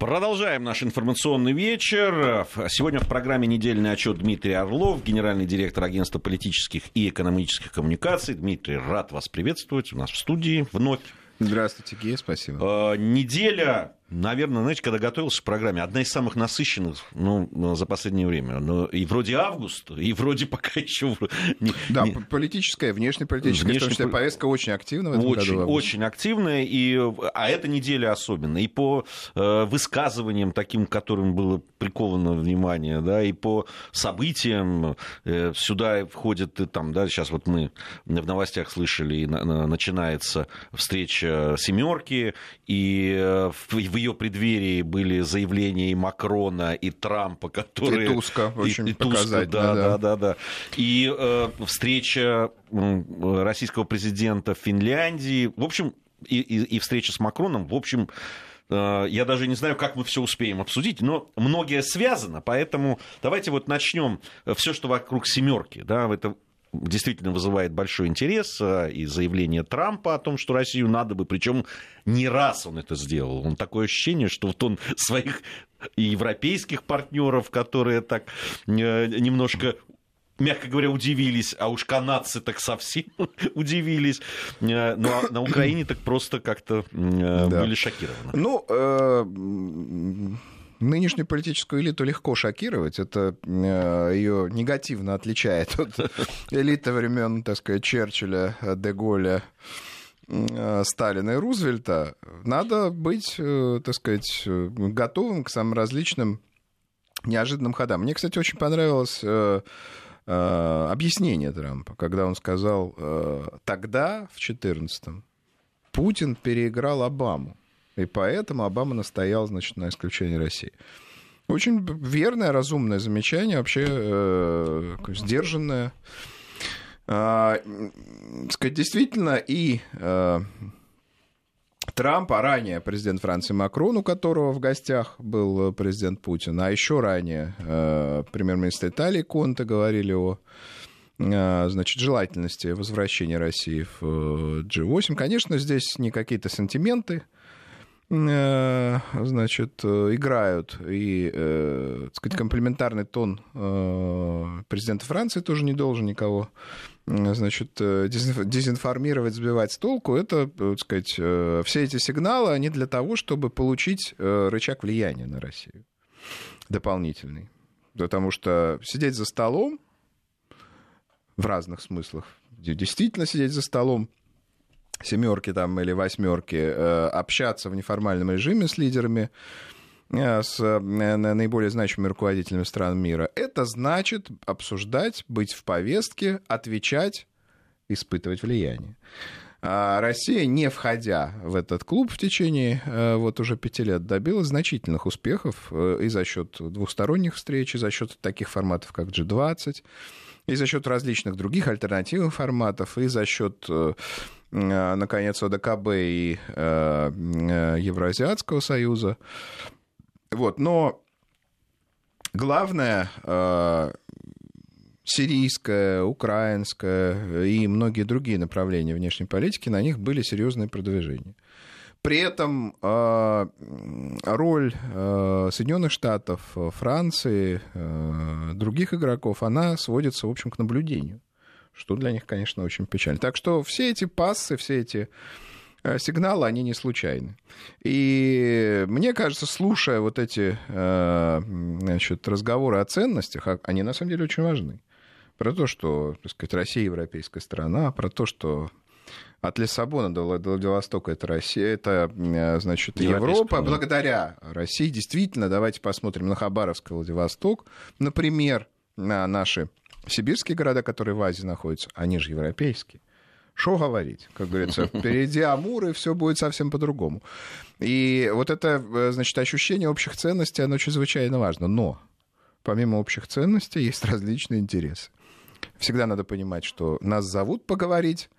Продолжаем наш информационный вечер. Сегодня в программе «Недельный отчет» Дмитрий Орлов, генеральный директор агентства политических и экономических коммуникаций. Дмитрий, рад вас приветствовать у нас в студии вновь. Здравствуйте, Гея, спасибо. Э, неделя наверное, знаете, когда готовился к программе, одна из самых насыщенных ну, за последнее время. Но и вроде август, и вроде пока еще... Не, да, не... политическая, внешнеполитическая, внешне... в том числе повестка очень активная в этом очень, году. Очень активная, и... а эта неделя особенно. И по э, высказываниям таким, которым было приковано внимание, да, и по событиям э, сюда входит, и там, да, сейчас вот мы в новостях слышали, и на, на, начинается встреча семерки, и э, в ее преддверии были заявления и Макрона, и Трампа, которые... И Туска, очень и, и Туска, да, да, да, да. И э, встреча российского президента в Финляндии. В общем, и, и, и встреча с Макроном, в общем, э, я даже не знаю, как мы все успеем обсудить, но многое связано, поэтому давайте вот начнем все, что вокруг семерки, да, это действительно вызывает большой интерес э, и заявление Трампа о том, что Россию надо бы, причем не раз он это сделал. Он такое ощущение, что вот он своих и европейских партнеров, которые так э, немножко мягко говоря, удивились, а уж канадцы так совсем удивились. Э, ну, а на Украине так просто как-то да. были шокированы. Ну, Нынешнюю политическую элиту легко шокировать. Это э, ее негативно отличает от элиты времен, так сказать, Черчилля, Деголя, э, Сталина и Рузвельта. Надо быть, э, так сказать, готовым к самым различным неожиданным ходам. Мне, кстати, очень понравилось объяснение Трампа, когда он сказал, тогда, в 2014-м, Путин переиграл Обаму. И поэтому Обама настоял, значит, на исключении России. Очень верное, разумное замечание, вообще э, сдержанное. Э, сказать, действительно, и э, Трамп, а ранее президент Франции Макрон, у которого в гостях был президент Путин, а еще ранее э, премьер-министр Италии Конте говорили о э, значит, желательности возвращения России в э, G8. Конечно, здесь не какие-то сантименты, Э, значит, э, играют. И, э, так сказать, комплементарный тон президента Франции тоже не должен никого значит, дезинформировать, сбивать с толку, это, так сказать, все эти сигналы, они для того, чтобы получить рычаг влияния на Россию дополнительный. Потому что сидеть за столом в разных смыслах, действительно сидеть за столом семерки там или восьмерки, э, общаться в неформальном режиме с лидерами, э, с э, наиболее значимыми руководителями стран мира, это значит обсуждать, быть в повестке, отвечать, испытывать влияние. А Россия, не входя в этот клуб в течение вот уже пяти лет, добилась значительных успехов и за счет двухсторонних встреч, и за счет таких форматов, как G20, и за счет различных других альтернативных форматов, и за счет наконец, ОДКБ и э, э, Евроазиатского союза. Вот, но главное, сирийская, украинская и многие другие направления внешней политики, на них были серьезные продвижения. При этом роль Соединенных Штатов, Франции, других игроков, она сводится, в общем, к наблюдению что для них, конечно, очень печально. Так что все эти пассы, все эти э, сигналы, они не случайны. И мне кажется, слушая вот эти э, значит, разговоры о ценностях, а, они на самом деле очень важны. Про то, что так сказать, Россия европейская страна, про то, что от Лиссабона до Владивостока это Россия, это, э, значит, Европа. Благодаря России, действительно, давайте посмотрим на Хабаровск и Владивосток, например, на наши Сибирские города, которые в Азии находятся, они же европейские. Что говорить? Как говорится, впереди Амур, и все будет совсем по-другому. И вот это, э, значит, ощущение общих ценностей, оно чрезвычайно важно. Но помимо общих ценностей есть различные интересы. Всегда надо понимать, что нас зовут поговорить,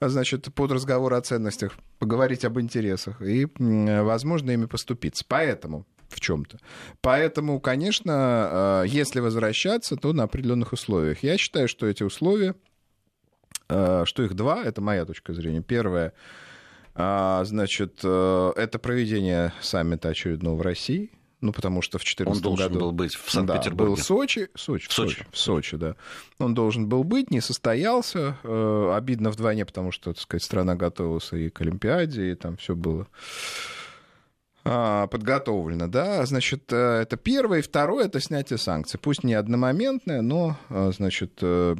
значит, под разговор о ценностях, поговорить об интересах, и, возможно, ими поступиться. Поэтому в чем-то. Поэтому, конечно, э, если возвращаться, то на определенных условиях. Я считаю, что эти условия, э, что их два, это моя точка зрения. Первое, А, значит, э, это проведение саммита очередного в России. Ну, потому что в 2014 году... Он должен году, был быть в Санкт-Петербурге. Да, был в Сочи, Сочи, в Сочи, в Сочи, да. Он должен был быть, не состоялся. Э, обидно вдвойне, потому что, так сказать, страна готовилась и к Олимпиаде, и там все было а, подготовлено, да, значит, э, это первое, и второе, это снятие санкций, пусть не одномоментное, но, э, значит, об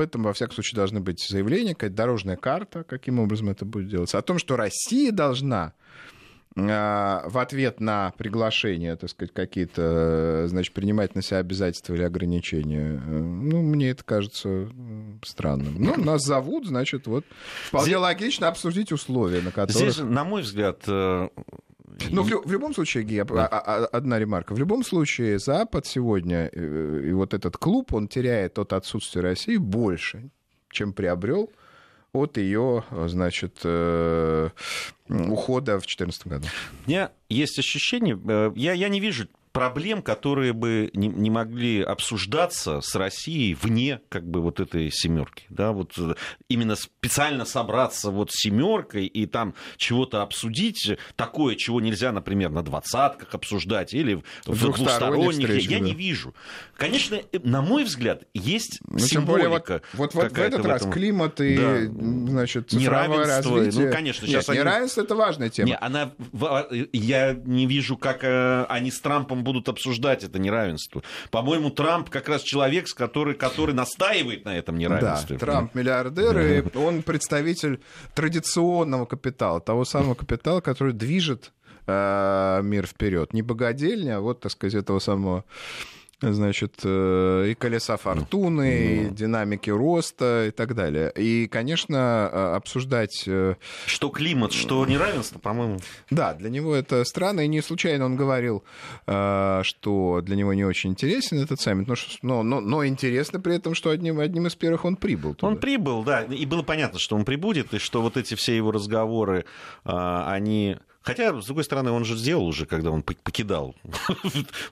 этом, во всяком случае, должны быть заявления, какая-то дорожная карта, каким образом это будет делаться, о том, что Россия должна а, в ответ на приглашение, так сказать, какие-то, значит, принимать на себя обязательства или ограничения, э, ну, мне это кажется странным. Ну, нас зовут, значит, вот вполне Здесь... логично обсудить условия, на которых... Здесь, на мой взгляд, э, ну, в, в любом случае, Гея, да. А, а, одна ремарка. В любом случае, Запад сегодня, э, и вот этот клуб, он теряет от отсутствия России больше, чем приобрел от ее, значит, э, ухода в 2014 году. У меня есть ощущение, я, я не вижу проблем, которые бы не, не могли обсуждаться с Россией вне как бы вот этой семерки. Да, вот э, именно специально собраться вот с семеркой и там чего-то обсудить, такое, чего нельзя, например, на двадцатках обсуждать или в двухсторонних, я да. не вижу. Конечно, э, на мой взгляд, есть ну, символика. Вот, вот, вот в этот в раз климат и, да. значит, неравенство. Развитие. Ну, конечно, сейчас Нет, они... неравенство это важная тема. Не, она, я не вижу, как э, они с Трампом будут обсуждать это неравенство. По-моему, Трамп как раз человек, который, который настаивает на этом неравенстве. Да, Трамп миллиардер, и он представитель традиционного капитала, того самого капитала, который движет э, мир вперед. Не богадельня, а вот, так сказать, этого самого значит, э, и колеса фортуны, mm. и динамики роста и так далее. И, конечно, э, обсуждать... Э, что климат, что неравенство, по-моему. Да, для него это странно, и не случайно он говорил, что для него не очень интересен этот саммит, но, но, но интересно при этом, что одним, одним из первых он прибыл. Туда. Он прибыл, да, и было понятно, что он прибудет, и что вот эти все его разговоры, они Хотя, с другой стороны, он же сделал уже, когда он покидал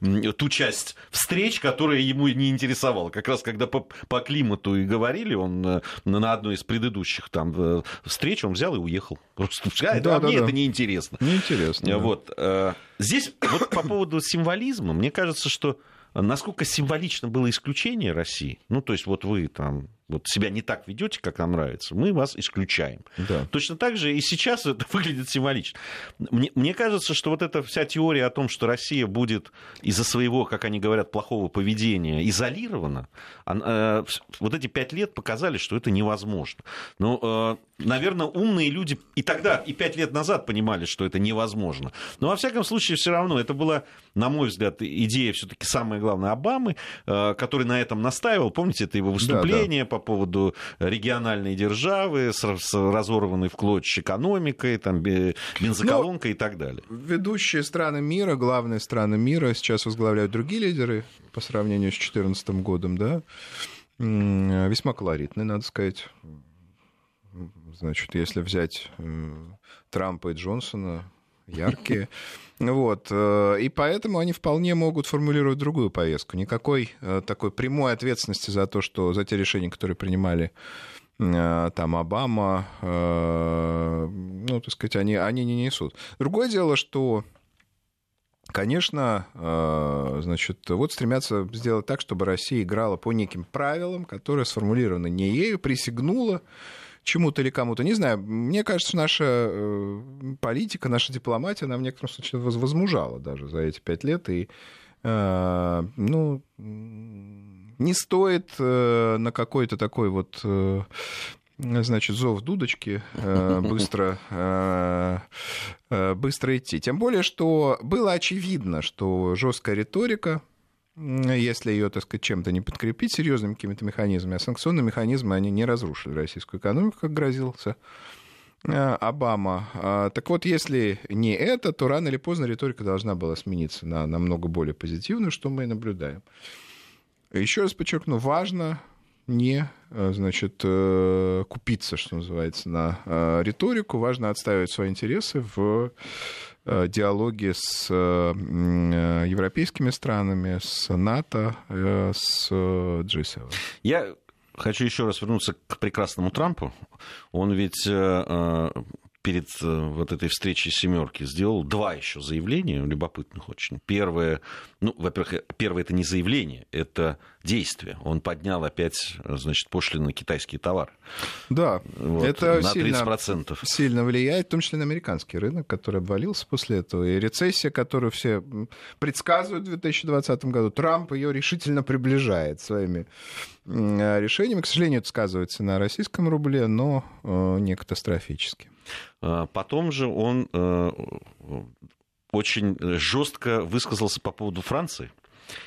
ту часть встреч, которая ему не интересовала. Как раз когда по, по климату и говорили, он э, на одной из предыдущих там э, встреч он взял и уехал. Просто а, да, да, мне да. это неинтересно. Неинтересно. Вот. Да. Э, здесь вот по поводу символизма, мне кажется, что насколько символично было исключение России, ну, то есть вот вы там вот себя не так ведете, как нам нравится, мы вас исключаем. Да. Точно так же и сейчас это выглядит символично. Мне, мне кажется, что вот эта вся теория о том, что Россия будет из-за своего, как они говорят, плохого поведения изолирована, она, э, вот эти пять лет показали, что это невозможно. Но, э, наверное, умные люди и тогда, и пять лет назад понимали, что это невозможно. Но, во всяком случае, все равно это была, на мой взгляд, идея все-таки самая главная Обамы, э, который на этом настаивал. Помните, это его выступление да, да по поводу региональной державы с, с разорванной в клочья экономикой, там, бензоколонкой ну, и так далее. Ведущие страны мира, главные страны мира сейчас возглавляют другие лидеры по сравнению с 2014 годом, да, весьма колоритные, надо сказать. Значит, если взять э, Трампа и Джонсона, яркие. Вот. Э, и поэтому они вполне могут формулировать другую повестку. Никакой э, такой прямой ответственности за то, что за те решения, которые принимали там Обама, ну, так сказать, они, они не несут. Другое дело, что Конечно, значит, вот стремятся сделать так, чтобы Россия играла по неким правилам, которые сформулированы не ею, присягнула чему-то или кому-то. Не знаю, мне кажется, наша э, политика, наша дипломатия, она в некотором случае возмужала даже за эти пять лет. И, э, ну, не стоит э, на какой-то такой вот значит, зов дудочки быстро, быстро идти. Тем более, что было очевидно, что жесткая риторика, если ее, так сказать, чем-то не подкрепить серьезными какими-то механизмами, а санкционные механизмы, они не разрушили российскую экономику, как грозился э, Обама. А, так вот, если не это, то рано или поздно риторика должна была смениться на намного более позитивную, что мы и наблюдаем. Еще раз подчеркну, важно не э, значит, э, купиться, что называется, на риторику, важно отстаивать свои интересы в Э, диалоги с э, э, европейскими странами, с НАТО, с G7. Я хочу еще раз вернуться к прекрасному Трампу. Он ведь перед э, вот этой встречей семерки сделал два еще заявления, любопытных очень. Первое, ну, во-первых, первое это не заявление, это действие. Он поднял опять, значит, пошлины на китайские товары. Да, вот, это на сильно, 30%. сильно влияет, в том числе на американский рынок, который обвалился после этого. И рецессия, которую все предсказывают в 2020 году, Трамп ее решительно приближает своими решениями. К сожалению, это сказывается на российском рубле, но э, не катастрофически. А, потом же он э, очень жестко высказался по поводу Франции.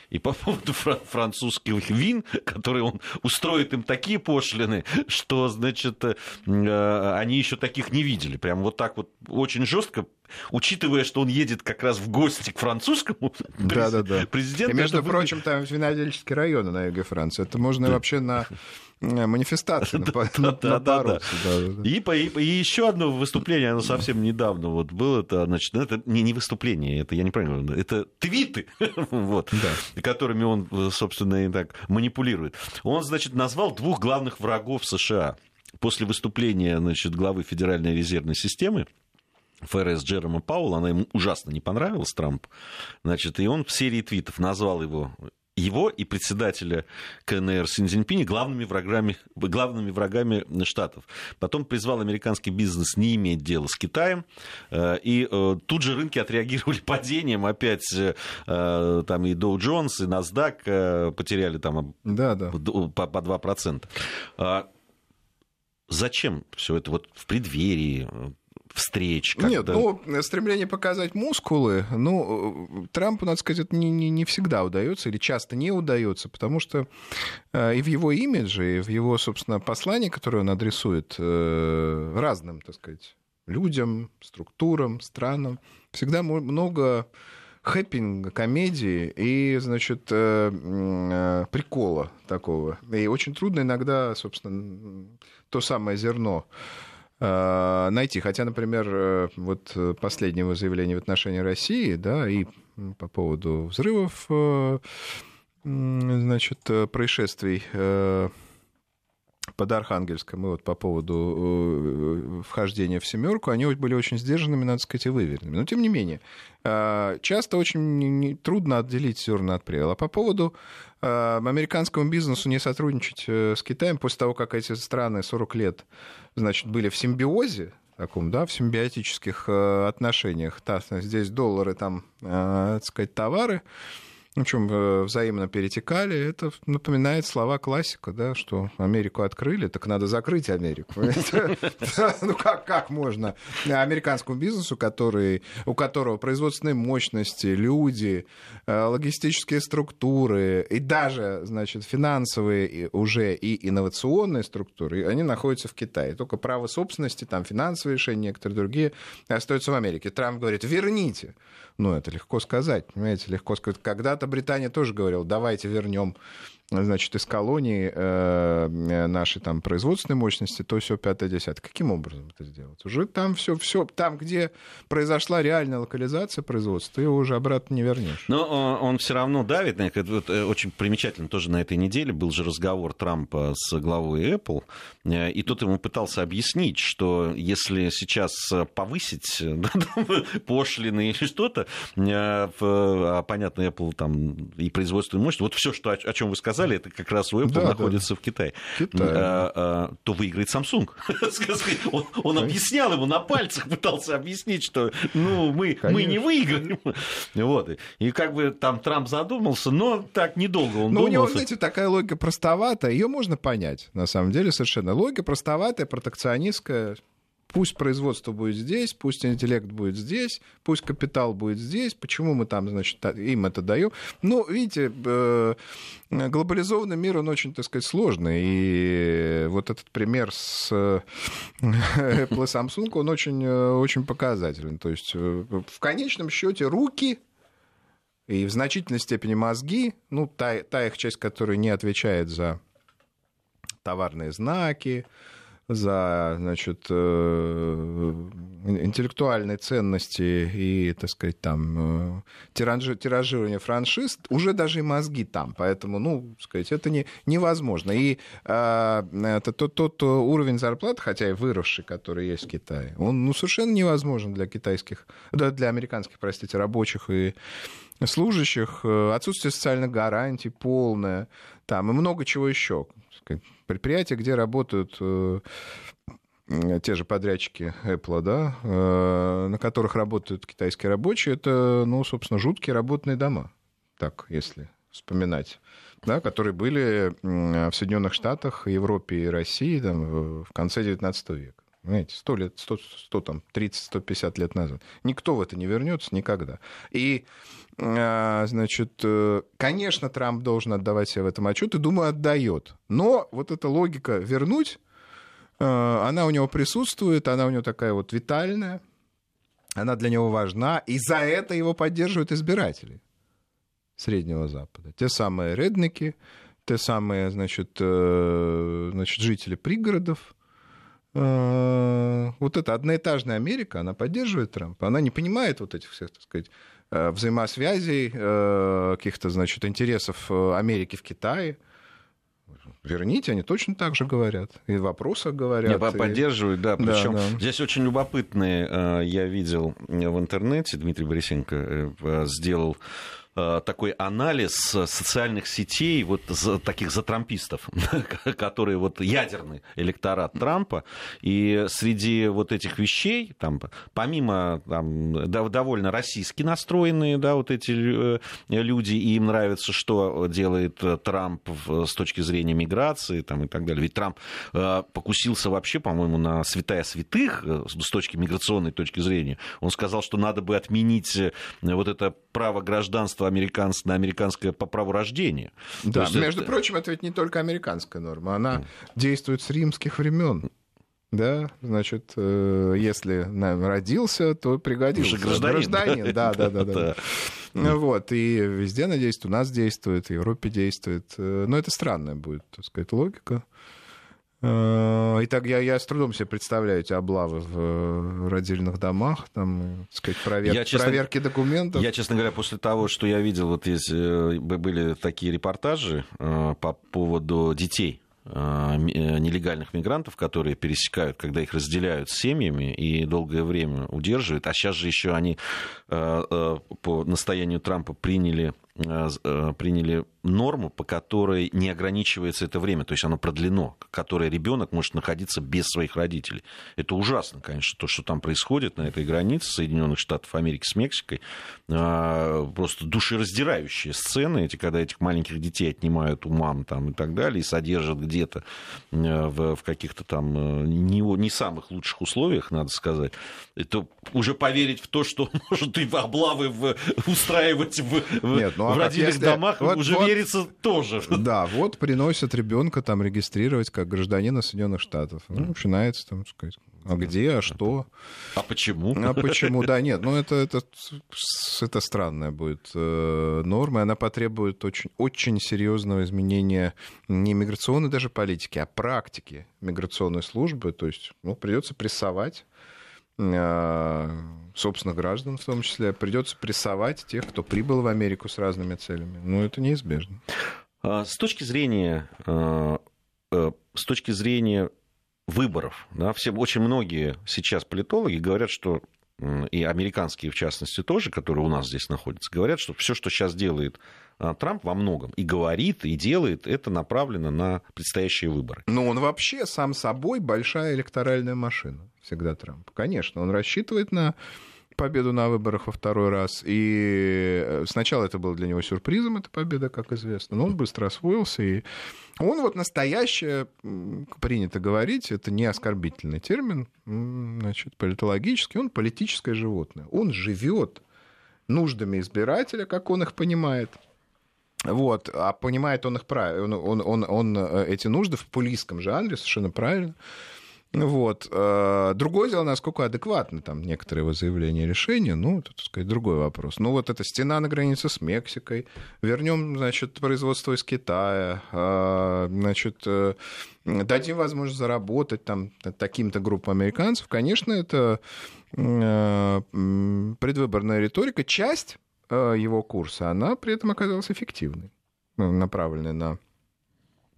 И по поводу французских вин, которые он устроит им такие пошлины, что, значит, э, они еще таких не видели. Прям вот так вот очень жестко, учитывая, что он едет как раз в гости к французскому да, да, да. президенту. И, между прочим, там винодельческий район на юге Франции. Это можно вообще на Э, манифестации напороться. И, и, еще одно выступление, оно совсем недавно вот было, это, значит, это не, не выступление, это я неправильно говорю, это твиты, вот, да. которыми он, собственно, и так манипулирует. Он, значит, назвал двух главных врагов США после выступления, значит, главы Федеральной резервной системы, ФРС Джерома Пауэлла, она ему ужасно не понравилась, Трамп, значит, и он в серии твитов назвал его его и председателя КНР Синьцзиньпини главными врагами, главными врагами Штатов. Потом призвал американский бизнес не иметь дела с Китаем. Э, и э, тут же рынки отреагировали падением. Опять э, там и Dow Jones, и NASDAQ потеряли там да, да. По, по 2%. А зачем все это вот в преддверии встреч? Когда... Нет, ну, стремление показать мускулы, ну, Трампу, надо сказать, не, не, не всегда удается или часто не удается, потому что э, и в его имидже, и в его, собственно, послании, которое он адресует э, разным, так сказать, людям, структурам, странам, всегда много хэппинга, комедии и, значит, э, э, прикола такого. И очень трудно иногда, собственно, то самое зерно Э, найти. Хотя, например, э, вот последнего заявления в отношении России, да, и по поводу взрывов, э, значит, происшествий под Архангельском и вот по поводу вхождения в семерку, они были очень сдержанными, надо сказать, и выверенными. Но тем не менее, часто очень трудно отделить зерна от плевел. А по поводу американскому бизнесу не сотрудничать с Китаем после того, как эти страны 40 лет значит, были в симбиозе, таком, да, в симбиотических э, отношениях. Да, здесь доллары, там, э, так сказать, товары в общем, э, взаимно перетекали. Это напоминает слова классика, да, что Америку открыли, так надо закрыть Америку. Ну как, как можно американскому бизнесу, который, у которого производственные мощности, люди, э, логистические структуры и даже, значит, финансовые уже и инновационные структуры, они находятся в Китае. Только право собственности, там финансовые решения, некоторые другие остаются в Америке. Трамп говорит, верните. Ну, это легко сказать, понимаете, легко сказать. Когда-то Британия тоже говорила, давайте вернем значит, из колонии э, наши там производственные мощности, то все пятое, десятое. Каким образом это сделать? Уже там все, все, там, где произошла реальная локализация производства, ты его уже обратно не вернешь. Но он, он все равно давит. Это вот, э, очень примечательно тоже на этой неделе был же разговор Трампа с главой Apple, э, и тот ему пытался объяснить, что если сейчас повысить пошлины или что-то, э, а, понятно, Apple там и производственную мощность, вот все, что, о чем вы сказали, сказали, это как раз у Apple да, находится да. в Китае, Китай. а, а, то выиграет Samsung. он, он объяснял ему на пальцах, пытался объяснить, что ну, мы, мы не выиграем. вот. И как бы там Трамп задумался, но так недолго он но думал. у него, знаете, такая логика простоватая, ее можно понять, на самом деле, совершенно. Логика простоватая, протекционистская, Пусть производство будет здесь, пусть интеллект будет здесь, пусть капитал будет здесь. Почему мы там, значит, им это даем? Ну, видите, э, глобализованный мир, он очень, так сказать, сложный. И вот этот пример с э, Apple и Samsung, он очень, э, очень показателен. То есть в конечном счете руки и в значительной степени мозги, ну, та, та их часть, которая не отвечает за товарные знаки, за значит, э, интеллектуальные ценности и, так сказать, там, тиражирование франшиз, уже даже и мозги там. Поэтому, ну, сказать, это не, невозможно. И это тот, тот уровень зарплат, хотя и выросший, который есть в Китае, он ну, совершенно невозможен для китайских, да, для американских, простите, рабочих и служащих, э, отсутствие социальных гарантий полное, там и много чего еще. Предприятия, где работают э, те же подрядчики Apple, да, э, на которых работают китайские рабочие, это, ну, собственно, жуткие работные дома, так, если вспоминать, да, которые были в Соединенных Штатах, Европе и России там, в конце XIX века. Понимаете, сто лет, сто, сто там, 30-150 лет назад. Никто в это не вернется никогда. И, а, значит, э, конечно, Трамп должен отдавать себе в этом отчет, и, думаю, отдает. Но вот эта логика вернуть, э, она у него присутствует, она у него такая вот витальная, она для него важна, и за это его поддерживают избиратели Среднего Запада. Те самые редники, те самые, значит, э, значит жители пригородов, вот эта одноэтажная Америка, она поддерживает Трампа, она не понимает вот этих всех, так сказать, э, взаимосвязей, э, каких-то, значит, интересов Америки в Китае. Верните, они точно так же говорят. И в вопросах говорят. Не, поддерживают, да. Причем да, да. здесь очень любопытные, я видел в интернете, Дмитрий Борисенко сделал Э, такой анализ социальных сетей, вот таких затрампистов, которые вот ядерный электорат Трампа, и среди вот этих вещей, там, помимо там, довольно российски настроенные, да, вот эти э, люди, и им нравится, что делает Трамп с точки зрения миграции, там, и так далее. Ведь Трамп э, покусился вообще, по-моему, на святая святых с точки миграционной точки зрения. Он сказал, что надо бы отменить вот это право гражданства американц, на американское по праву рождения. Да, есть между это... прочим, это ведь не только американская норма, она mm. действует с римских времен. Да, значит, э, если родился, то пригодился. Уже гражданин. гражданин. Да, да, да, да. Ну вот, и везде она действует, у нас действует, в Европе действует. Э, но это странная будет, так сказать, логика. Э, Итак, я, я с трудом себе представляю эти облавы в э, родильных домах, там, так сказать, провер... я, честно, проверки документов. Я, честно говоря, после того, что я видел, вот есть, э, были такие репортажи по поводу детей, нелегальных мигрантов, которые пересекают, когда их разделяют с семьями и долгое время удерживают. А сейчас же еще они по настоянию Трампа приняли приняли норму, по которой не ограничивается это время, то есть оно продлено, которое ребенок может находиться без своих родителей. Это ужасно, конечно, то, что там происходит на этой границе Соединенных Штатов Америки с Мексикой. А, просто душераздирающие сцены, эти, когда этих маленьких детей отнимают у мам там, и так далее, и содержат где-то э, в, каких-то там э, не, не самых лучших условиях, надо сказать. Это уже поверить в то, что может и облавы в, устраивать в, Нет, ну, а в родильных домах, вот, уже вот, верится тоже. Да, вот приносят ребенка там регистрировать как гражданина Соединенных Штатов. Ну, начинается там, сказать, а где, а что? А почему? А почему? Да, нет, ну это, это, это странная будет э, норма, она потребует очень, очень серьезного изменения не миграционной даже политики, а практики миграционной службы. То есть ну, придется прессовать э, собственных граждан в том числе, придется прессовать тех, кто прибыл в Америку с разными целями. Ну, это неизбежно. А, с точки зрения, э, с точки зрения выборов. Да, все, очень многие сейчас политологи говорят, что и американские, в частности, тоже, которые у нас здесь находятся, говорят, что все, что сейчас делает а, Трамп во многом и говорит, и делает, это направлено на предстоящие выборы. Но он вообще сам собой большая электоральная машина, всегда Трамп. Конечно, он рассчитывает на победу на выборах во второй раз. И э, сначала это было для него сюрпризом, эта победа, как известно. Но он быстро освоился. И он вот настоящее, принято говорить, это не оскорбительный термин, значит, политологический, он политическое животное. Он живет нуждами избирателя, как он их понимает. Вот, а понимает он их правильно, он, он, он, он э, эти нужды в популистском жанре совершенно правильно Вот. Э, другое дело, насколько адекватны там некоторые его заявления и решения, ну, это, так сказать, другой вопрос. Ну, вот эта стена на границе с Мексикой, вернем, значит, производство из Китая, э, значит, э, дадим возможность заработать там таким-то группам американцев, конечно, это предвыборная риторика. Часть его курса, она при этом оказалась эффективной, направленной на а,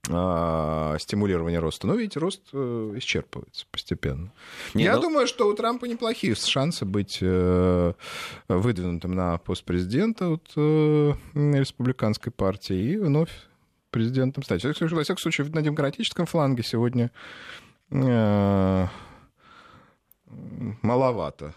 стимулирования роста. Но, видите, рост э, исчерпывается постепенно. Не, Я. Ну думаю, что у Трампа неплохие шансы быть э, выдвинутым на пост президента от э, республиканской партии и вновь президентом стать. Во всяком случае, на демократическом фланге сегодня маловато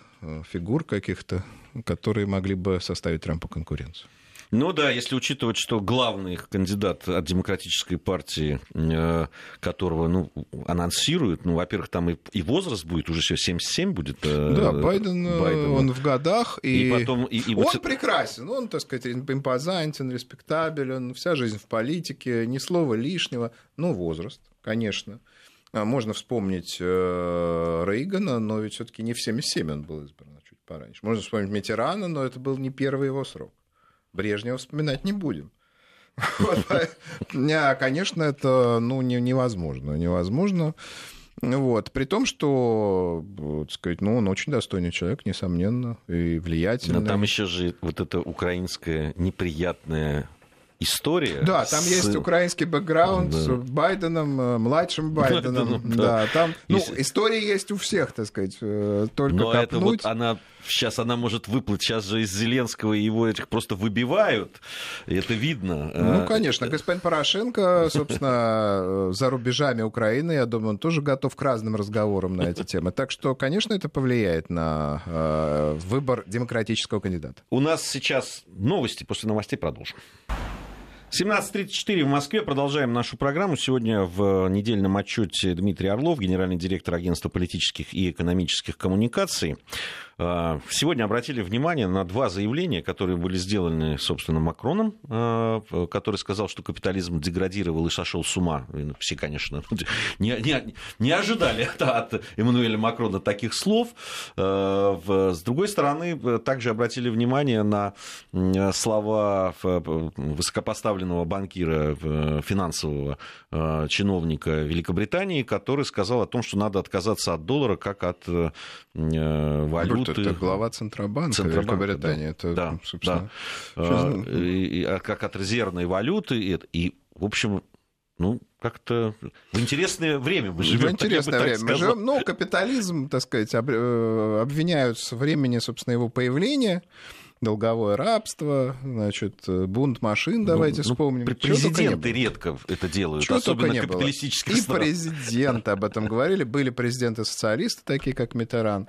фигур каких-то, которые могли бы составить Трампу конкуренцию. Ну да, если учитывать, что главный кандидат от демократической партии, э, которого ну, анонсируют, ну, во-первых, там и, и возраст будет, уже все 77 будет. Э, да, Байден, э, Байден, он в годах. И, и потом, и, и он вот... прекрасен, он, так сказать, импозантен, респектабелен, вся жизнь в политике, ни слова лишнего. Ну, возраст, конечно. А можно вспомнить Рейгана, но ведь все-таки не в 77 он был избран, а чуть пораньше. Можно вспомнить Митерана, но это был не первый его срок. Брежнева вспоминать не будем. Конечно, это ну, невозможно. Невозможно. Вот. При том, что, так сказать, ну, он очень достойный человек, несомненно, и влиятельный. Но там еще же вот это украинское неприятное история. Да, там с... есть украинский бэкграунд да. с Байденом, э, младшим Байденом. Байденом да. да, там, ну, Если... история есть у всех, так сказать, э, только Но копнуть. это вот она сейчас она может выплыть. Сейчас же из Зеленского его этих просто выбивают. И это видно. Ну, конечно. Господин Порошенко, собственно, за рубежами Украины, я думаю, он тоже готов к разным разговорам на эти темы. Так что, конечно, это повлияет на э, выбор демократического кандидата. У нас сейчас новости. После новостей продолжим. 17.34 в Москве. Продолжаем нашу программу. Сегодня в недельном отчете Дмитрий Орлов, генеральный директор агентства политических и экономических коммуникаций. А, сегодня обратили внимание на два заявления, которые были сделаны, собственно, Макроном, а, который сказал, что капитализм деградировал и сошел с ума. Все, конечно, не, не, не ожидали от Эммануэля Макрона таких слов. А, с другой стороны, также обратили внимание на слова высокопоставленного банкира, финансового чиновника Великобритании, который сказал о том, что надо отказаться от доллара как от э, валюты это глава Центробанка, Центробанка Великобритании. Да, это, да, собственно, да. А, и, а как от резервной валюты. И, и в общем, ну, как-то в интересное время мы живем. В интересное время мы живем. Ну, капитализм, так сказать, э, обвиняют с времени, собственно, его появления долговое рабство, значит, бунт машин, ну, давайте ну, вспомним. Ну, президенты редко это делают, Чего особенно капиталистических И президенты об этом говорили. Были президенты-социалисты, такие как Митеран.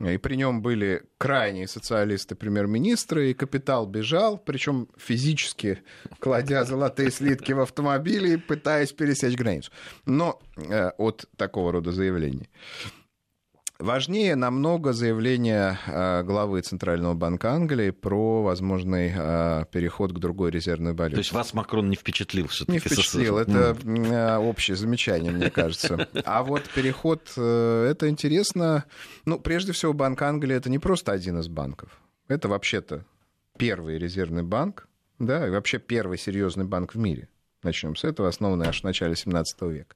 И при нем были крайние социалисты премьер-министры, и капитал бежал, причем физически кладя золотые слитки в автомобили пытаясь пересечь границу. Но э, от такого рода заявлений. Важнее намного заявление э, главы Центрального банка Англии про возможный э, переход к другой резервной валюте. То есть вас Макрон не впечатлил все-таки? Не впечатлил, это э, общее замечание, мне кажется. А вот переход, это интересно. Ну, прежде всего, Банк Англии это не просто один из банков. Это вообще-то первый резервный банк, да, и вообще первый серьезный банк в мире. Начнем с этого, основанный аж в начале 17 века.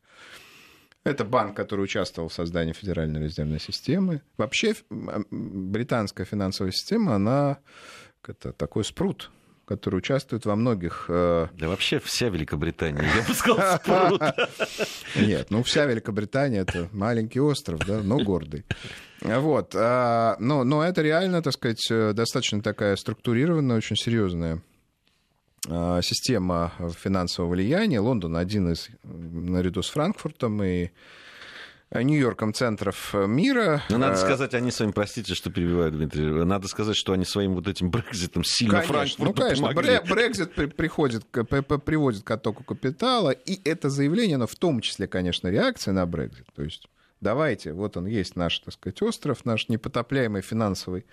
Это банк, который участвовал в создании Федеральной резервной системы. Вообще британская финансовая система, она это такой спрут, который участвует во многих... Э, да вообще вся Великобритания, я бы сказал, спрут. Нет, ну вся Великобритания — это маленький остров, да, но гордый. Вот. А, но, но это реально, так сказать, э, достаточно такая структурированная, очень серьезная система финансового влияния. Лондон один из, наряду с Франкфуртом и Нью-Йорком центров мира. Но надо а, сказать, они своим, простите, что перебиваю, Дмитрий, надо сказать, что они своим вот этим Брекзитом сильно конечно, Ну, конечно, помогли. Брекзит приходит, приводит к оттоку капитала, и это заявление, но в том числе, конечно, реакция на Брекзит. То есть давайте, вот он есть наш, так сказать, остров, наш непотопляемый финансовый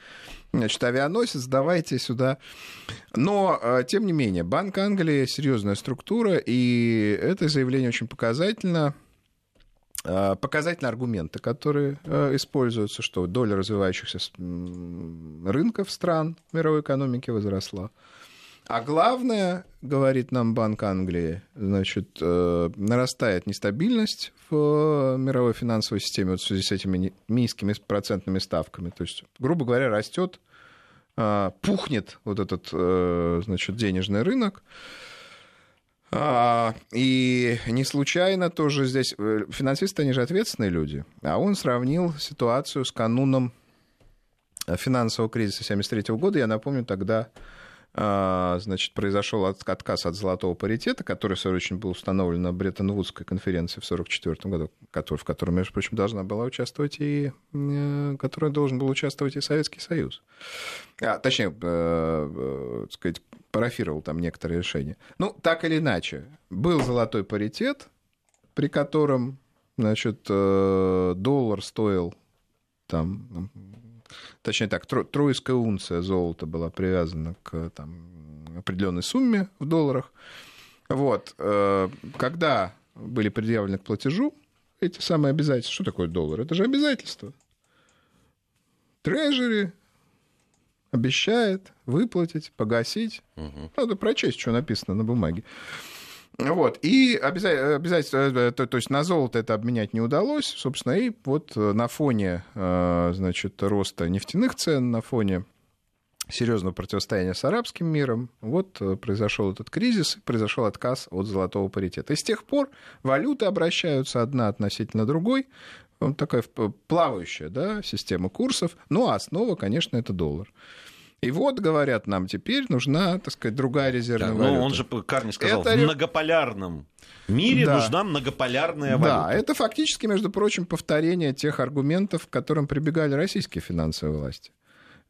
значит, авианосец, давайте сюда. Но, э, тем не менее, Банк Англии серьезная структура, и это заявление очень показательно. показательные аргументы, которые используются, что доля развивающихся рынков стран мировой экономики возросла. А главное, говорит нам Банк Англии, значит, э, нарастает нестабильность в мировой финансовой системе вот в связи с этими низкими процентными ставками. То есть, грубо говоря, растет, э, пухнет вот этот, э, значит, денежный рынок. А, и не случайно тоже здесь финансисты, они же ответственные люди. А он сравнил ситуацию с кануном финансового кризиса 1973 года. Я напомню, тогда а, значит, произошел отказ от золотого паритета, который, в свою очередь, был установлен на Бреттон-Вудской конференции в 1944 году, в которой, между прочим, должна была участвовать и, э, которой должен был участвовать и Советский Союз. А, точнее, э, э, сказать, парафировал там некоторые решения. Ну, так или иначе, был золотой паритет, при котором, значит, доллар стоил там точнее так, тройская унция золота была привязана к там, определенной сумме в долларах. Вот. Э, когда были предъявлены к платежу эти самые обязательства, что такое доллар? Это же обязательство. Трежери обещает выплатить, погасить. Угу. Надо прочесть, что написано на бумаге. Вот. И обязательно, э, то, есть на золото это обменять не удалось, собственно, и вот э, на фоне, э, значит, роста нефтяных цен, на фоне серьезного противостояния с арабским миром, вот произошел этот кризис, произошел отказ от золотого паритета. И с тех пор валюты обращаются одна относительно другой, такая плавающая да, система курсов, ну а основа, конечно, это доллар. И вот, говорят нам, теперь нужна, так сказать, другая резервная да, валюта. Ну, он же, Карни сказал, это... в многополярном мире да. нужна многополярная валюта. Да, это фактически, между прочим, повторение тех аргументов, к которым прибегали российские финансовые власти.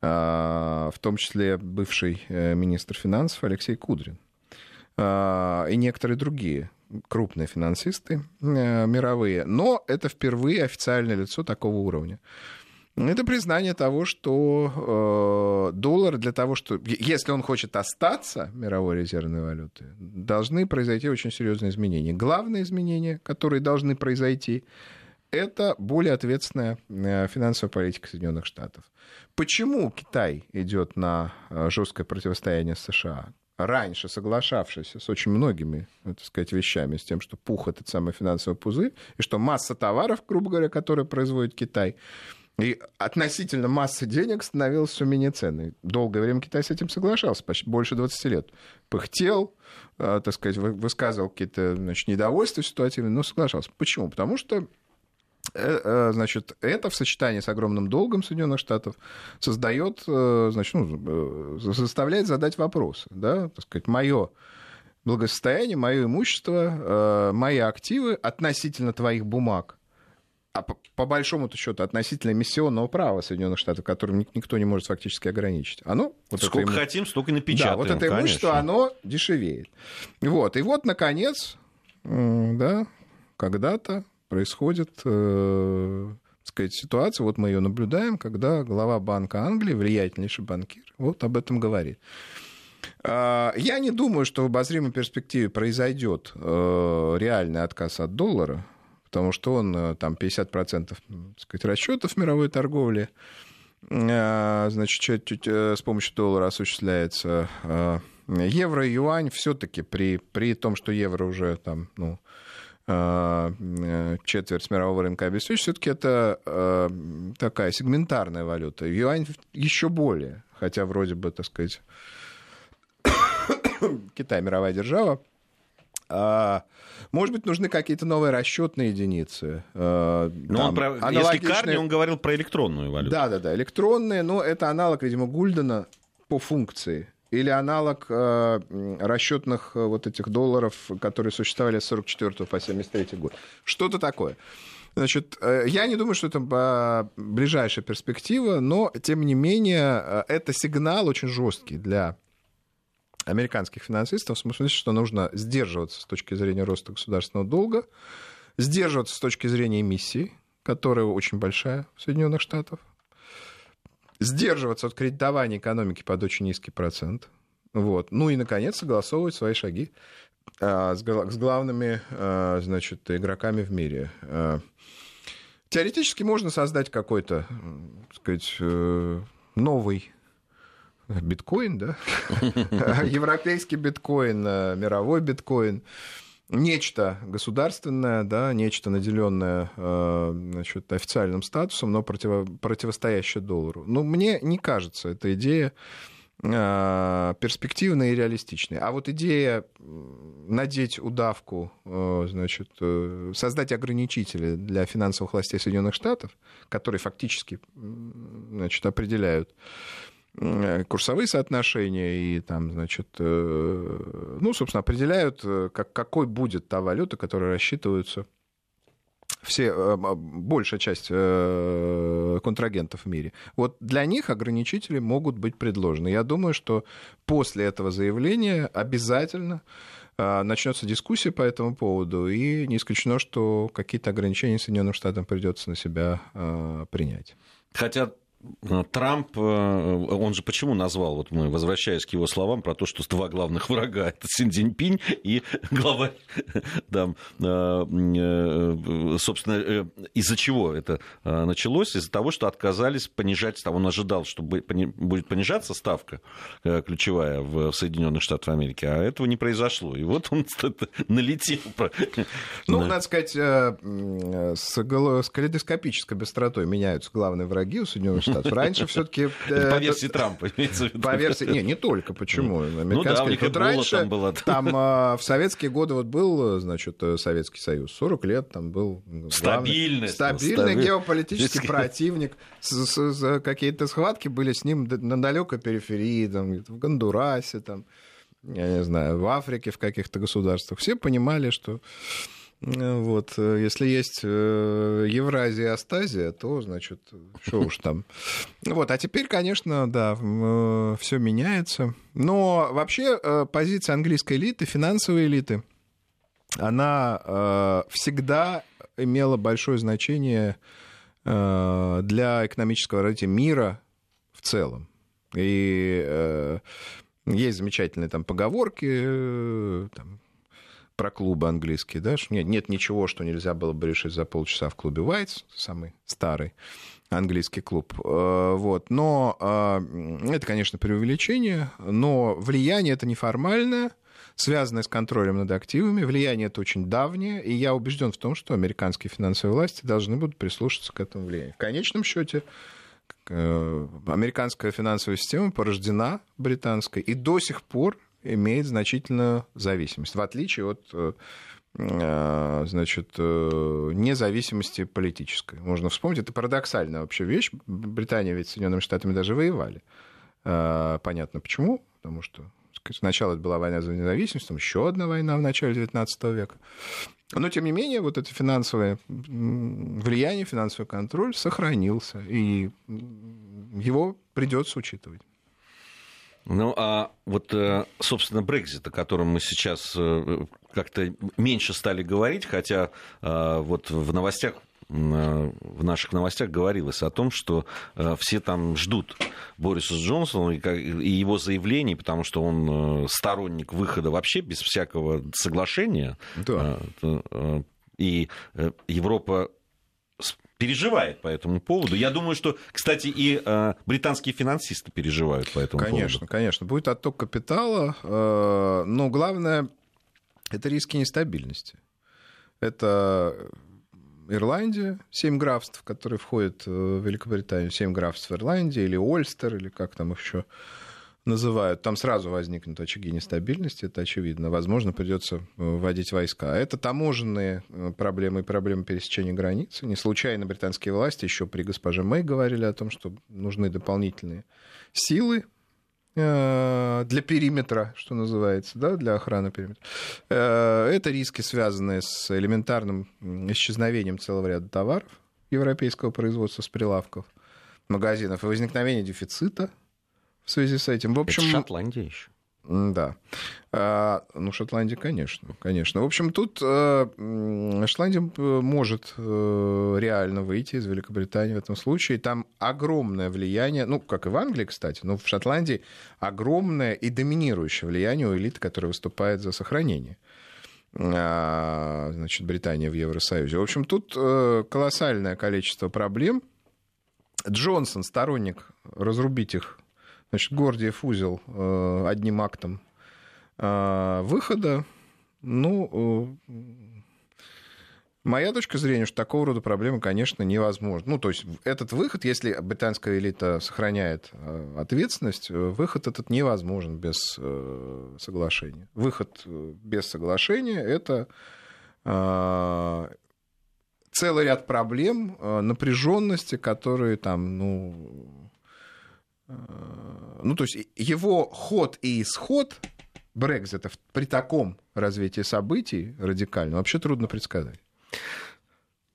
А, в том числе бывший э, министр финансов Алексей Кудрин. А, и некоторые другие крупные финансисты э, мировые. Но это впервые официальное лицо такого уровня. Это признание того, что э, доллар для того, что если он хочет остаться мировой резервной валютой, должны произойти очень серьезные изменения. Главные изменения, которые должны произойти, это более ответственная э, финансовая политика Соединенных Штатов. Почему Китай идет на э, жесткое противостояние с США? раньше соглашавшийся с очень многими, так сказать, вещами, с тем, что пух этот самый финансовый пузырь, и что масса товаров, грубо говоря, которые производит Китай, и относительно массы денег становилось все менее ценной. Долгое время Китай с этим соглашался, почти больше 20 лет. Пыхтел, э, так сказать, высказывал какие-то значит, недовольства ситуативные, но соглашался. Почему? Потому что э, э, значит, это в сочетании с огромным долгом Соединенных Штатов создает, значит, ну, заставляет задать вопросы, да, так сказать, мое благосостояние, мое имущество, мои активы относительно твоих бумаг а по, по большому счету относительно миссионного права Соединенных Штатов, которым никто не может фактически ограничить. Оно вот сколько это, хотим, столько и напечатаем. Да, вот это имущество, конечно. оно дешевеет. Вот и вот наконец, да, когда-то происходит э, сказать, ситуация, вот мы ее наблюдаем, когда глава Банка Англии, влиятельнейший банкир, вот об этом говорит. А, я не думаю, что в обозримой перспективе произойдет э, реальный отказ от доллара потому что он э, там 50% так сказать, расчетов мировой торговли, э, значит, э, с помощью доллара осуществляется. Евро и юань все-таки при, при том, что евро уже там, ну, четверть мирового рынка обеспечивает, все-таки это такая сегментарная валюта. Юань еще более, хотя вроде бы, так сказать, Китай мировая держава, а, может быть, нужны какие-то новые расчетные единицы. А, но он про... аналогичные... Если Карни, он говорил про электронную валюту. Да, да, да, электронные, но это аналог, видимо, Гульдена по функции. Или аналог э, расчетных э, вот этих долларов, которые существовали с 44 по 73 год. Что-то такое. Значит, э, я не думаю, что это ближайшая перспектива, но, тем не менее, э, это сигнал очень жесткий для американских финансистов, в смысле, что нужно сдерживаться с точки зрения роста государственного долга, сдерживаться с точки зрения эмиссии, которая очень большая в Соединенных Штатах, сдерживаться от кредитования экономики под очень низкий процент, вот. Ну и, наконец, согласовывать свои шаги с главными, значит, игроками в мире. Теоретически можно создать какой-то, так сказать, новый биткоин, да? Европейский биткоин, мировой биткоин нечто государственное, да, нечто наделенное э, значит, официальным статусом, но противо, противостоящее доллару. Ну, мне не кажется эта идея э, перспективной и реалистичной. А вот идея надеть удавку, э, значит, создать ограничители для финансовых властей Соединенных Штатов, которые фактически значит, определяют Э, курсовые соотношения и там, значит, э, ну, собственно, определяют, э, как, какой будет та валюта, которая рассчитывается все, большая часть контрагентов в мире. Вот для них ограничители могут быть предложены. Я думаю, что после этого заявления обязательно начнется дискуссия по этому поводу, и не исключено, что какие-то ограничения Соединенным Штатам придется на себя принять. Хотя Трамп, э, он же почему назвал, вот мы возвращаясь к его словам про то, что два главных врага это Син Цзиньпинь и глава, э, э, собственно, из-за чего это началось? Из-за того, что отказались понижать, он ожидал, что будет понижаться ставка ключевая в Соединенных Штатах Америки, а этого не произошло. И вот он налетел. Ну, надо сказать, с калейдоскопической быстротой меняются главные враги у Соединенных Штатов. Раньше все-таки... По версии Трампа, имеется в виду. По версии... Не, не только. Почему? Ну да, раньше, там было. Там а, в советские годы вот был, значит, Советский Союз. 40 лет там был... Стабильный. Стабильный геополитический противник. Какие-то схватки были с ним на далекой периферии, там, в Гондурасе, там, я не знаю, в Африке, в каких-то государствах. Все понимали, что вот. Э, если есть э, Евразия Астазия, то, значит, что уж там. Вот. А теперь, конечно, да, э, все меняется. Но вообще позиция английской элиты, финансовой элиты, она всегда имела большое значение для экономического развития мира в целом. И есть замечательные там поговорки, там, про клубы английские, да, нет, нет ничего, что нельзя было бы решить за полчаса в клубе Whites, самый старый английский клуб. Э, вот. Но э, это, конечно, преувеличение, но влияние это неформальное, связанное с контролем над активами. Влияние это очень давнее, и я убежден в том, что американские финансовые власти должны будут прислушаться к этому влиянию. В конечном счете, э, американская финансовая система порождена британской, и до сих пор имеет значительную зависимость, в отличие от э, э, значит, э, независимости политической. Можно вспомнить, это парадоксальная вообще вещь. Британия ведь с Соединенными Штатами даже воевали. Понятно почему, потому что сначала это была война за независимость, потом еще одна война в начале XIX века. Но, тем не менее, вот это финансовое влияние, финансовый контроль сохранился, и его придется учитывать. Ну, а вот, э, собственно, Брекзит, о котором мы сейчас э, как-то меньше стали говорить, хотя э, вот в новостях в наших новостях говорилось о том, что все там ждут Бориса Джонсона и его заявлений, потому что он сторонник выхода вообще без всякого соглашения. Да. И Европа переживает по этому поводу. Я думаю, что, кстати, и э, британские финансисты переживают по этому конечно, поводу. Конечно, конечно. Будет отток капитала, э, но главное это риски нестабильности. Это Ирландия, семь графств, которые входят в Великобританию, семь графств Ирландии, или Ольстер, или как там еще называют, там сразу возникнут очаги нестабильности, это очевидно. Возможно, придется э, вводить войска. Это таможенные э, проблемы и проблемы пересечения границы. Не случайно британские власти еще при госпоже Мэй говорили о том, что нужны дополнительные силы э, для периметра, что называется, да, для охраны периметра. Это риски, связанные с элементарным исчезновением целого ряда товаров европейского производства с прилавков магазинов и возникновение дефицита в связи с этим. В общем, Это Шотландия еще. Да. А, ну, Шотландия, конечно, конечно. В общем, тут э, Шотландия может э, реально выйти из Великобритании в этом случае. Там огромное влияние, ну, как и в Англии, кстати, но в Шотландии огромное и доминирующее влияние у элиты, которая выступает за сохранение а, значит, Британия в Евросоюзе. В общем, тут э, колоссальное количество проблем. Джонсон, сторонник разрубить их, значит, Гордиев узел э, одним актом а, выхода. Ну, Моя точка зрения, что такого рода проблемы, конечно, невозможно. Ну, то есть этот выход, если британская элита сохраняет э, ответственность, э, выход этот невозможен без э, соглашения. Выход без соглашения — это целый ряд проблем, напряженности, которые там, ну, ну, то есть его ход и исход Брекзита при таком развитии событий радикально вообще трудно предсказать.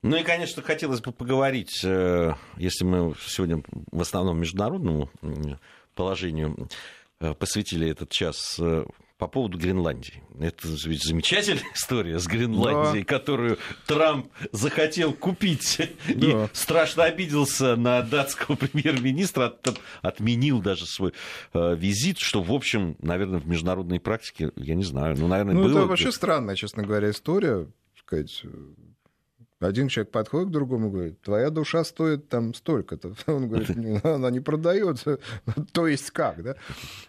Ну и, конечно, хотелось бы поговорить, э, если мы сегодня в основном международному положению э, посвятили этот час э, по поводу Гренландии. Это ведь замечательная история с Гренландией, да. которую Трамп захотел купить да. и страшно обиделся на датского премьер-министра, от, отменил даже свой э, визит, что, в общем, наверное, в международной практике, я не знаю, ну, наверное, ну, было... это вообще странная, честно говоря, история, сказать, один человек подходит к другому и говорит, твоя душа стоит там столько-то. Он говорит, она не продается. то есть как, да?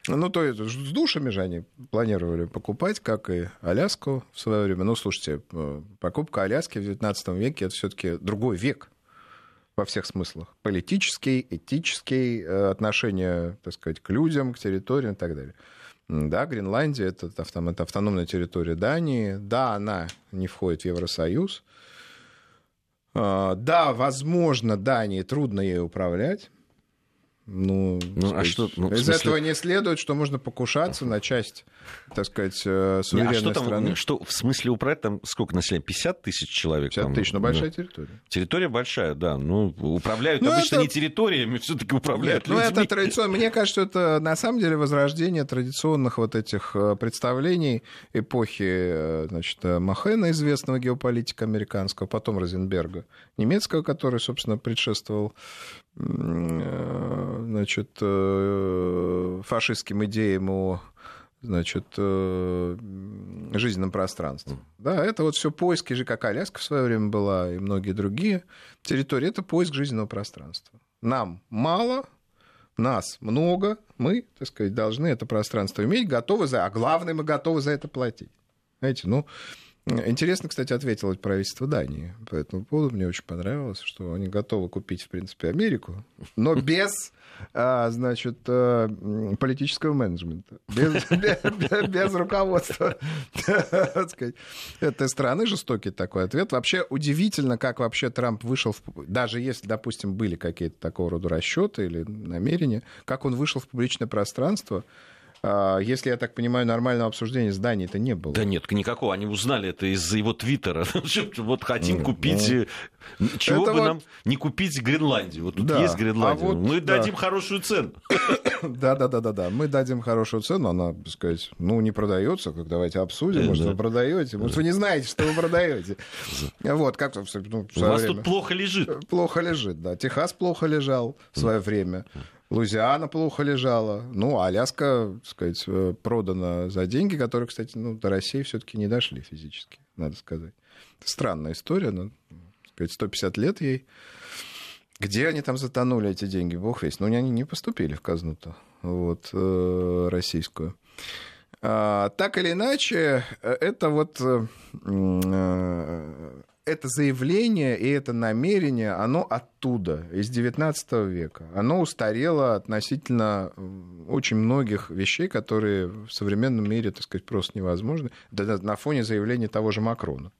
Ну, то есть с душами же они планировали покупать, как и Аляску в свое время. Ну, слушайте, э, покупка Аляски в 19 веке — это все таки другой век во всех смыслах. Политический, этический, э, отношение, так сказать, к людям, к территориям и так далее. Да, Гренландия это, это автономная территория Дании. Да, она не входит в Евросоюз. А, да, возможно, Дании трудно ей управлять. Ну, ну сказать, а что, ну, из смысле... этого не следует, что можно покушаться на часть, так сказать, э, суверенной а что страны. Что, в смысле управлять там сколько населения? 50 тысяч человек? 50 тысяч, но большая да. территория. Территория большая, да. Ну, управляют ну, обычно это... не территориями, все таки управляют Нет, людьми. Ну, это традиционно. Мне кажется, что это на самом деле возрождение традиционных вот этих э, представлений эпохи, э, значит, Махена, известного геополитика американского, потом Розенберга, немецкого, который, собственно, предшествовал значит, э, фашистским идеям о значит, э, жизненном пространстве. Да, это вот все поиски же, как Аляска в свое время была, и многие другие территории, это поиск жизненного пространства. Нам мало, нас много, мы, так сказать, должны это пространство иметь, готовы за, а главное, мы готовы за это платить. Знаете, ну, Интересно, кстати, ответило правительство Дании по этому поводу. Мне очень понравилось, что они готовы купить, в принципе, Америку, но без, а, значит, э, политического менеджмента, без, без, без руководства этой страны. Жестокий такой ответ. Вообще удивительно, как вообще Трамп вышел, в, даже если, допустим, были какие-то такого рода расчеты или намерения, как он вышел в публичное пространство если, я так понимаю, нормального обсуждения зданий-то не было. Да нет, никакого. Они узнали это из-за его твиттера. вот хотим купить... Ну, э, чего бы нам не купить Гренландию? Вот тут есть Гренландия. А вот, Мы да. дадим хорошую цену. Да-да-да-да. Мы дадим хорошую цену. Она, так сказать, ну, не продается. Как давайте обсудим. Может, вы продаете. Может, вы не знаете, что вы продаете. Вот, как ну, У вас тут плохо лежит. Плохо лежит, да. Техас плохо лежал в свое время. Лузиана плохо лежала. Ну, а Аляска, так сказать, э, продана за деньги, которые, кстати, ну, до России все-таки не дошли физически, надо сказать. Странная история, но, так сказать, 150 лет ей. Где они там затонули, эти деньги, бог весь. Но они не поступили в казну-то, вот, э, российскую. А, так или иначе, э, это вот это заявление и это намерение, оно оттуда, из XIX века. Оно устарело относительно очень многих вещей, которые в современном мире, так сказать, просто невозможны. Да, на фоне заявления того же Макрона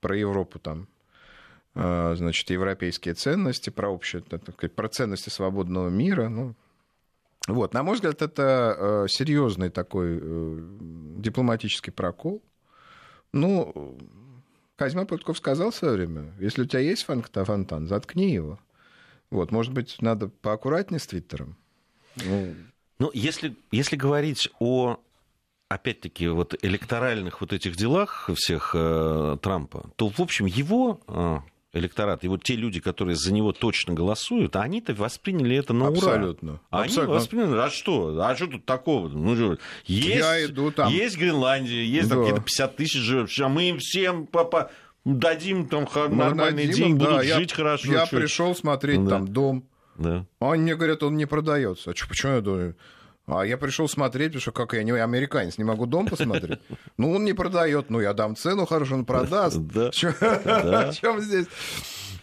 про Европу там, а, значит, европейские ценности, про общее, про ценности свободного мира. Ну, вот, на мой взгляд, это э, серьезный такой э, дипломатический прокол. Ну, Козьма Прутков сказал в свое время, если у тебя есть фонтан, заткни его. Вот, может быть, надо поаккуратнее с Твиттером. Ну, ну если, если говорить о опять-таки, вот электоральных вот этих делах всех э, Трампа, то, в общем, его э, электорат, и вот те люди, которые за него точно голосуют, они-то восприняли это на Абсолютно. ура. А Абсолютно. Они восприняли, а что? А что тут такого? Ну, есть, Я иду там. есть Гренландия, есть там Да. какие-то 50 тысяч живущих, а мы им всем папа дадим там Мы нормальный дадим день, да, будут я- жить хорошо. Я чё- пришел смотреть Да. там дом. Да. А Они мне говорят, он не продается. А чё, почему я думаю? А я пришел смотреть, потому что как я не американец, не могу дом посмотреть. Ну, он не продает. Ну, я дам цену хорошую, он продаст. Да. О чем здесь?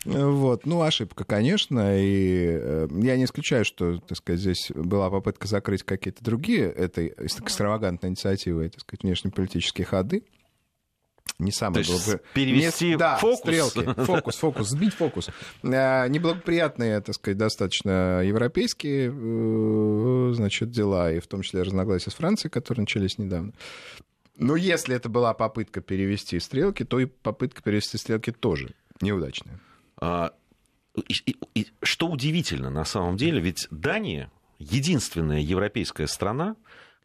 Вот. Ну, ошибка, конечно. И э, я не исключаю, что, так сказать, здесь была попытка закрыть какие-то другие этой экстравагантной инициативы, так сказать, внешнеполитические ходы. Не То самое есть благо- перевести не- да, фокус. стрелки. Фокус, фокус, сбить фокус. Э, Неблагоприятные, так сказать, достаточно европейские, э, значит, дела, и в том числе разногласия с Францией, которые начались недавно. Но если это была попытка перевести стрелки, то и попытка перевести стрелки тоже неудачная. А, и- и- и что удивительно на самом деле, ведь Дания единственная европейская страна,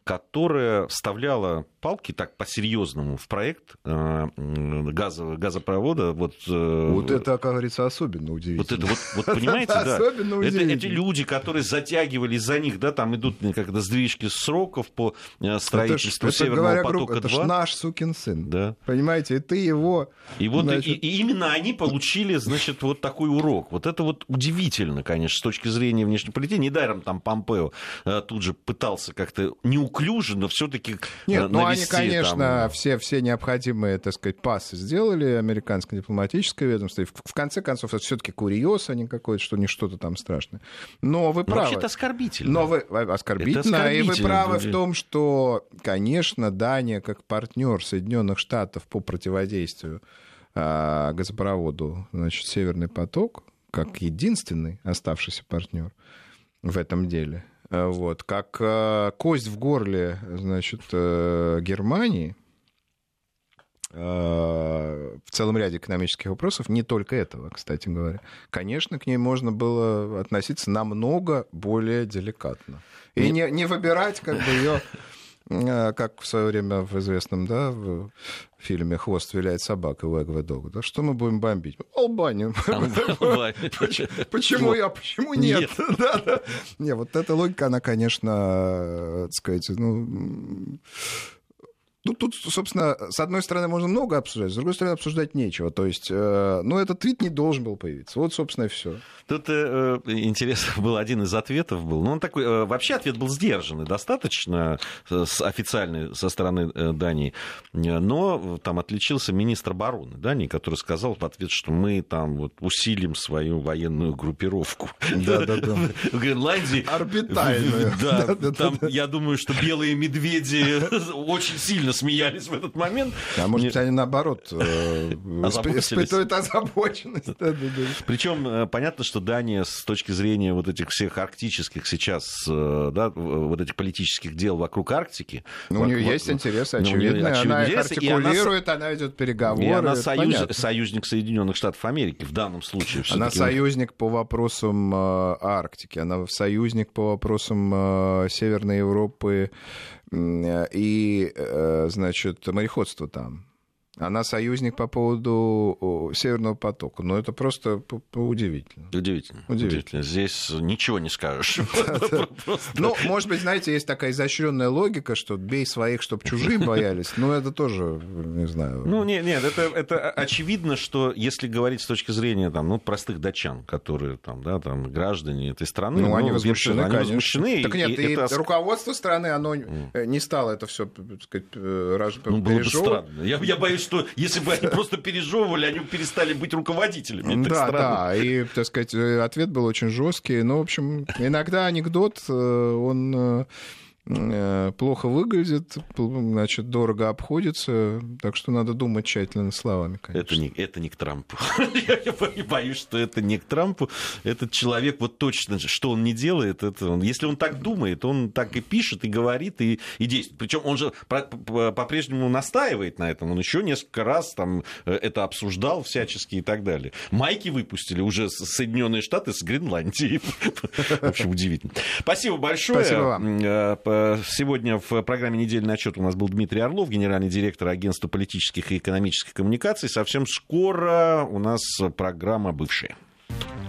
которая вставляла палки так по-серьезному в проект э, газового, газопровода. Вот, э, Вот это, как говорится, особенно удивительно. вот это вот, вот понимаете, да. Особенно Это, эти люди, которые затягивали за них, да, там идут как-то сдвижки сроков по э, Это ж- строительству это, Северного говоря потока это ж 2. наш сукин сын. Да. Понимаете, и ты его... И вот значит, и, и именно они получили, значит, вот такой урок. Вот это вот удивительно, конечно, с точки зрения внешней политики. Недаром там Помпео тут же пытался как-то неуклюже, но все-таки Нет, ну они, навести конечно, там- все, все необходимые, так сказать, пасы сделали, американское дипломатическое ведомство. И в, в конце концов, это все-таки курьез, а не какой-то, что не что-то там страшное. Но вы Ну, правы. вообще-то оскорбительно. Но вы оскорбительно, Это и вы оскорбительно, правы в том, что, конечно, Дания как партнер Соединенных Штатов по противодействию а, газопроводу, значит, Северный поток, как единственный оставшийся партнер в этом деле, вот, как а, кость в горле, значит, э, Германии в целом ряде экономических вопросов, не только этого, кстати говоря, конечно, к ней можно было относиться намного более деликатно. И не, не выбирать как бы ее, как в свое время в известном да, в фильме «Хвост виляет собака» у Эгва Дога. Да, что мы будем бомбить? Албанию. Почему я, почему нет? Не, вот эта логика, она, конечно, так сказать, ну, ну, тут, собственно, с одной стороны, можно много обсуждать, с другой стороны, обсуждать нечего. То есть, э, ну, этот твит не должен был появиться. Вот, собственно, и все. Тут э, интересно был один из ответов был. Ну, он такой, э, вообще ответ был сдержанный достаточно э, с, официальный со стороны э, Дании. Э, Но там отличился министр обороны Дании, который сказал в ответ, что мы там вот усилим свою военную группировку Да-да-да. в Гренландии. Орбитальную. Да, там, я думаю, что белые медведи очень сильно смеялись в этот момент. А может быть, они наоборот э, испытывают озабоченность. Причем э, понятно, что Дания с точки зрения вот этих всех арктических сейчас, э, да, вот этих политических дел вокруг Арктики. Ну, у нее есть интересы ну, у неё очевидные. очевидные Она их интересы, артикулирует, она ведет переговоры. И она союзник Соединенных Штатов Америки в данном случае. Она союзник по вопросам Арктики, она союзник по вопросам Северной Европы и, э, значит, мореходства там. Она союзник по поводу Северного потока. Ну, это просто удивительно. Удивительно, Удивительно. Здесь ничего не скажешь. Ну, может быть, знаете, есть такая изощренная логика, что бей своих, чтобы чужие боялись. Ну, это тоже, не знаю. Ну, нет, нет, это, это очевидно, что если говорить с точки зрения там, ну, простых датчан, которые там, да, там, граждане этой страны, Ну, они ну, возмущены, они возмущены, Так нет, и руководство страны, оно не стало это все, так сказать, э, пережевывать. я боюсь, что если бы они просто пережевывали, они бы перестали быть руководителями этой Да, страны. да, и, так сказать, э, ответ был очень жесткий. Ну, в общем, иногда анекдот, э, он э, плохо выглядит, значит, дорого обходится, так что надо думать тщательно словами, конечно. Это не, это не к Трампу. Я бо- боюсь, что это не к Трампу. Этот человек, вот точно, что он не делает, это он, если он так думает, он так и пишет, и говорит, и, и действует. Причем он же по-прежнему настаивает на этом. Он еще несколько раз там э, это обсуждал всячески и так далее. Майки выпустили уже Соединенные Штаты с Гренландией. В общем, удивительно. Спасибо большое. Спасибо вам. Э, Сегодня в программе «Недельный отчет» у нас был Дмитрий Орлов, генеральный директор агентства политических и экономических коммуникаций. Совсем скоро у нас программа «Бывшие».